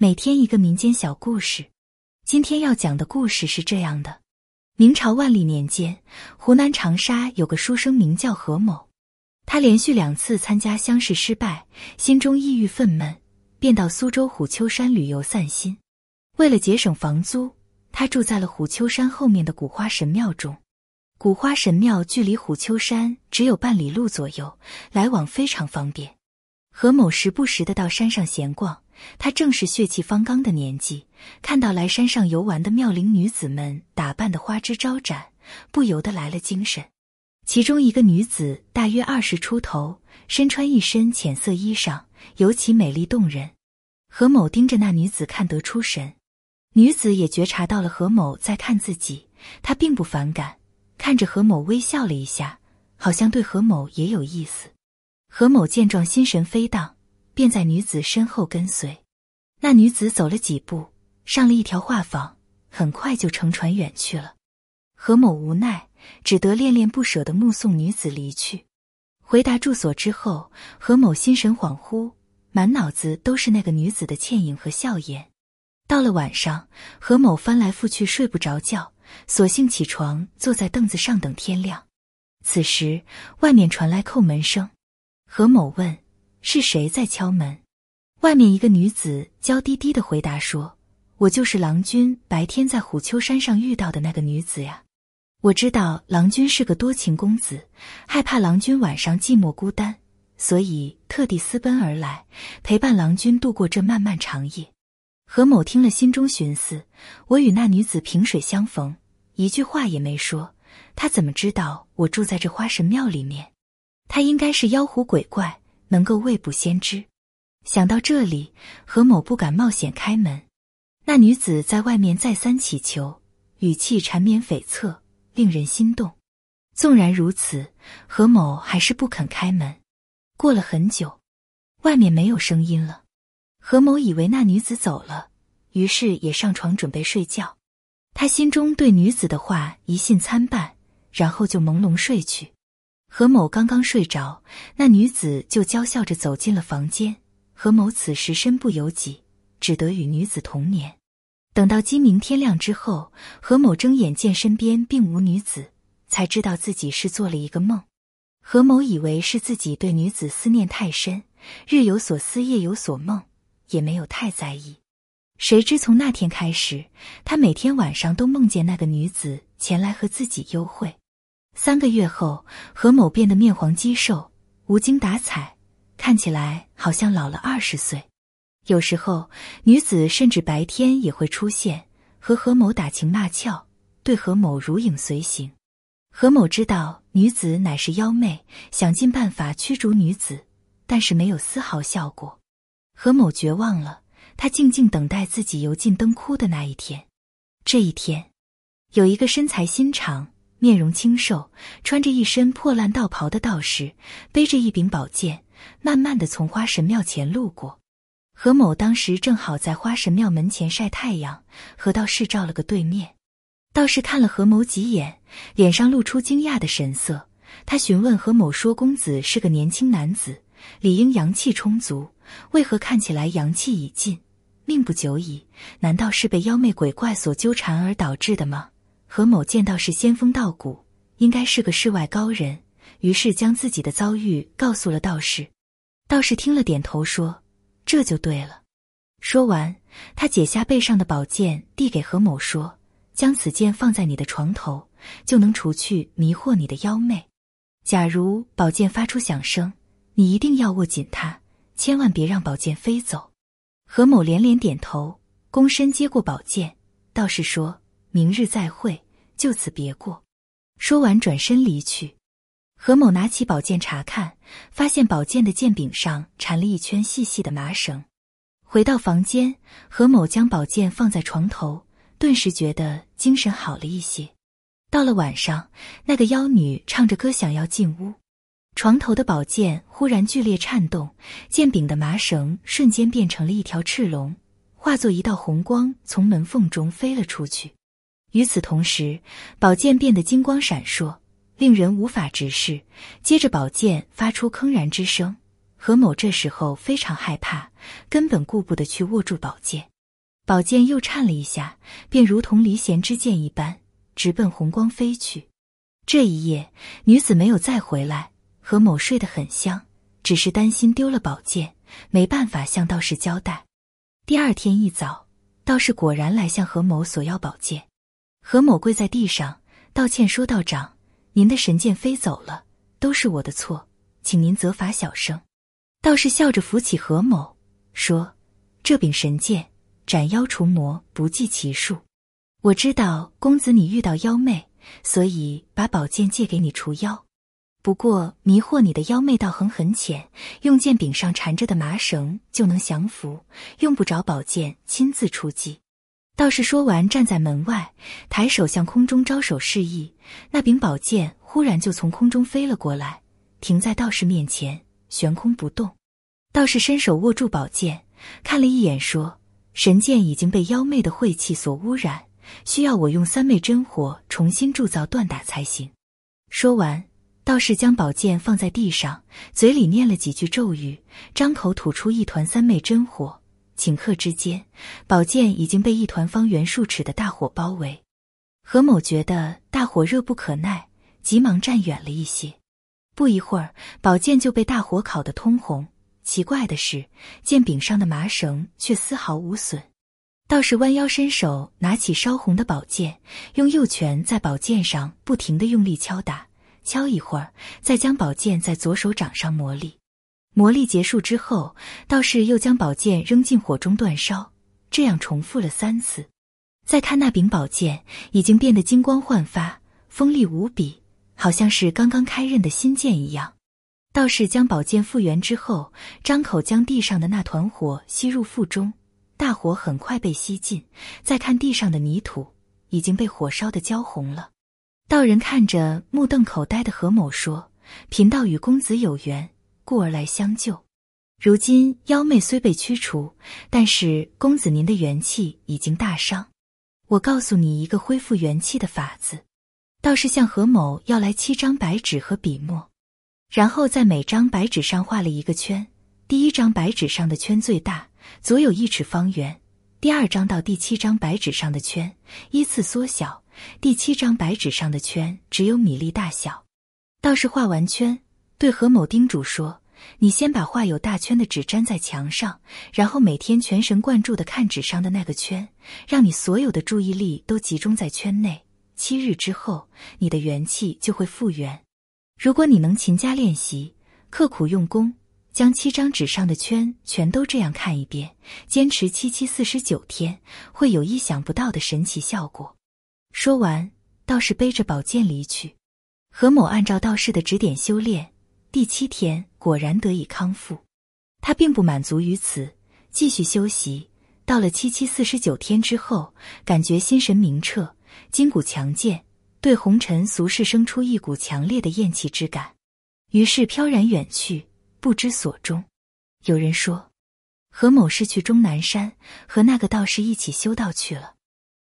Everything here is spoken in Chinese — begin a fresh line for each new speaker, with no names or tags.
每天一个民间小故事。今天要讲的故事是这样的：明朝万历年间，湖南长沙有个书生名叫何某，他连续两次参加乡试失败，心中抑郁愤懑，便到苏州虎丘山旅游散心。为了节省房租，他住在了虎丘山后面的古花神庙中。古花神庙距离虎丘山只有半里路左右，来往非常方便。何某时不时的到山上闲逛，他正是血气方刚的年纪，看到来山上游玩的妙龄女子们打扮的花枝招展，不由得来了精神。其中一个女子大约二十出头，身穿一身浅色衣裳，尤其美丽动人。何某盯着那女子看得出神，女子也觉察到了何某在看自己，她并不反感。看着何某微笑了一下，好像对何某也有意思。何某见状，心神飞荡，便在女子身后跟随。那女子走了几步，上了一条画舫，很快就乘船远去了。何某无奈，只得恋恋不舍地目送女子离去。回达住所之后，何某心神恍惚，满脑子都是那个女子的倩影和笑颜。到了晚上，何某翻来覆去睡不着觉。索性起床，坐在凳子上等天亮。此时，外面传来叩门声。何某问：“是谁在敲门？”外面一个女子娇滴滴的回答说：“我就是郎君白天在虎丘山上遇到的那个女子呀。我知道郎君是个多情公子，害怕郎君晚上寂寞孤单，所以特地私奔而来，陪伴郎君度过这漫漫长夜。”何某听了，心中寻思：我与那女子萍水相逢，一句话也没说，她怎么知道我住在这花神庙里面？他应该是妖狐鬼怪，能够未卜先知。想到这里，何某不敢冒险开门。那女子在外面再三祈求，语气缠绵悱恻，令人心动。纵然如此，何某还是不肯开门。过了很久，外面没有声音了。何某以为那女子走了，于是也上床准备睡觉。他心中对女子的话疑信参半，然后就朦胧睡去。何某刚刚睡着，那女子就娇笑着走进了房间。何某此时身不由己，只得与女子同眠。等到今明天亮之后，何某睁眼见身边并无女子，才知道自己是做了一个梦。何某以为是自己对女子思念太深，日有所思，夜有所梦。也没有太在意，谁知从那天开始，他每天晚上都梦见那个女子前来和自己幽会。三个月后，何某变得面黄肌瘦，无精打采，看起来好像老了二十岁。有时候，女子甚至白天也会出现，和何某打情骂俏，对何某如影随形。何某知道女子乃是妖魅，想尽办法驱逐女子，但是没有丝毫效果。何某绝望了，他静静等待自己油尽灯枯的那一天。这一天，有一个身材心长、面容清瘦、穿着一身破烂道袍的道士，背着一柄宝剑，慢慢的从花神庙前路过。何某当时正好在花神庙门前晒太阳，和道士照了个对面。道士看了何某几眼，脸上露出惊讶的神色。他询问何某说：“公子是个年轻男子，理应阳气充足。”为何看起来阳气已尽，命不久矣？难道是被妖魅鬼怪所纠缠而导致的吗？何某见道士仙风道骨，应该是个世外高人，于是将自己的遭遇告诉了道士。道士听了，点头说：“这就对了。”说完，他解下背上的宝剑，递给何某说：“将此剑放在你的床头，就能除去迷惑你的妖魅。假如宝剑发出响声，你一定要握紧它。”千万别让宝剑飞走。何某连连点头，躬身接过宝剑。道士说：“明日再会，就此别过。”说完转身离去。何某拿起宝剑查看，发现宝剑的剑柄上缠了一圈细细的麻绳。回到房间，何某将宝剑放在床头，顿时觉得精神好了一些。到了晚上，那个妖女唱着歌想要进屋。床头的宝剑忽然剧烈颤动，剑柄的麻绳瞬间变成了一条赤龙，化作一道红光从门缝中飞了出去。与此同时，宝剑变得金光闪烁，令人无法直视。接着，宝剑发出铿然之声，何某这时候非常害怕，根本顾不得去握住宝剑。宝剑又颤了一下，便如同离弦之箭一般，直奔红光飞去。这一夜，女子没有再回来。何某睡得很香，只是担心丢了宝剑，没办法向道士交代。第二天一早，道士果然来向何某索要宝剑。何某跪在地上道歉说：“道长，您的神剑飞走了，都是我的错，请您责罚小生。”道士笑着扶起何某，说：“这柄神剑。”斩妖除魔不计其数，我知道公子你遇到妖魅，所以把宝剑借给你除妖。不过迷惑你的妖魅道行很浅，用剑柄上缠着的麻绳就能降服，用不着宝剑亲自出击。道士说完，站在门外，抬手向空中招手示意。那柄宝剑忽然就从空中飞了过来，停在道士面前，悬空不动。道士伸手握住宝剑，看了一眼，说。神剑已经被妖魅的晦气所污染，需要我用三昧真火重新铸造锻打才行。说完，道士将宝剑放在地上，嘴里念了几句咒语，张口吐出一团三昧真火。顷刻之间，宝剑已经被一团方圆数尺的大火包围。何某觉得大火热不可耐，急忙站远了一些。不一会儿，宝剑就被大火烤得通红。奇怪的是，剑柄上的麻绳却丝毫无损。道士弯腰伸手，拿起烧红的宝剑，用右拳在宝剑上不停的用力敲打，敲一会儿，再将宝剑在左手掌上磨砺。磨砺结束之后，道士又将宝剑扔进火中煅烧，这样重复了三次。再看那柄宝剑，已经变得金光焕发，锋利无比，好像是刚刚开刃的新剑一样。道士将宝剑复原之后，张口将地上的那团火吸入腹中，大火很快被吸尽。再看地上的泥土，已经被火烧得焦红了。道人看着目瞪口呆的何某说：“贫道与公子有缘，故而来相救。如今妖魅虽被驱除，但是公子您的元气已经大伤。我告诉你一个恢复元气的法子。”道士向何某要来七张白纸和笔墨。然后在每张白纸上画了一个圈，第一张白纸上的圈最大，左有一尺方圆；第二张到第七张白纸上的圈依次缩小，第七张白纸上的圈只有米粒大小。道士画完圈，对何某叮嘱说：“你先把画有大圈的纸粘在墙上，然后每天全神贯注的看纸上的那个圈，让你所有的注意力都集中在圈内。七日之后，你的元气就会复原。”如果你能勤加练习，刻苦用功，将七张纸上的圈全都这样看一遍，坚持七七四十九天，会有意想不到的神奇效果。说完，道士背着宝剑离去。何某按照道士的指点修炼，第七天果然得以康复。他并不满足于此，继续修习。到了七七四十九天之后，感觉心神明澈，筋骨强健。对红尘俗世生出一股强烈的厌弃之感，于是飘然远去，不知所终。有人说，何某是去终南山和那个道士一起修道去了。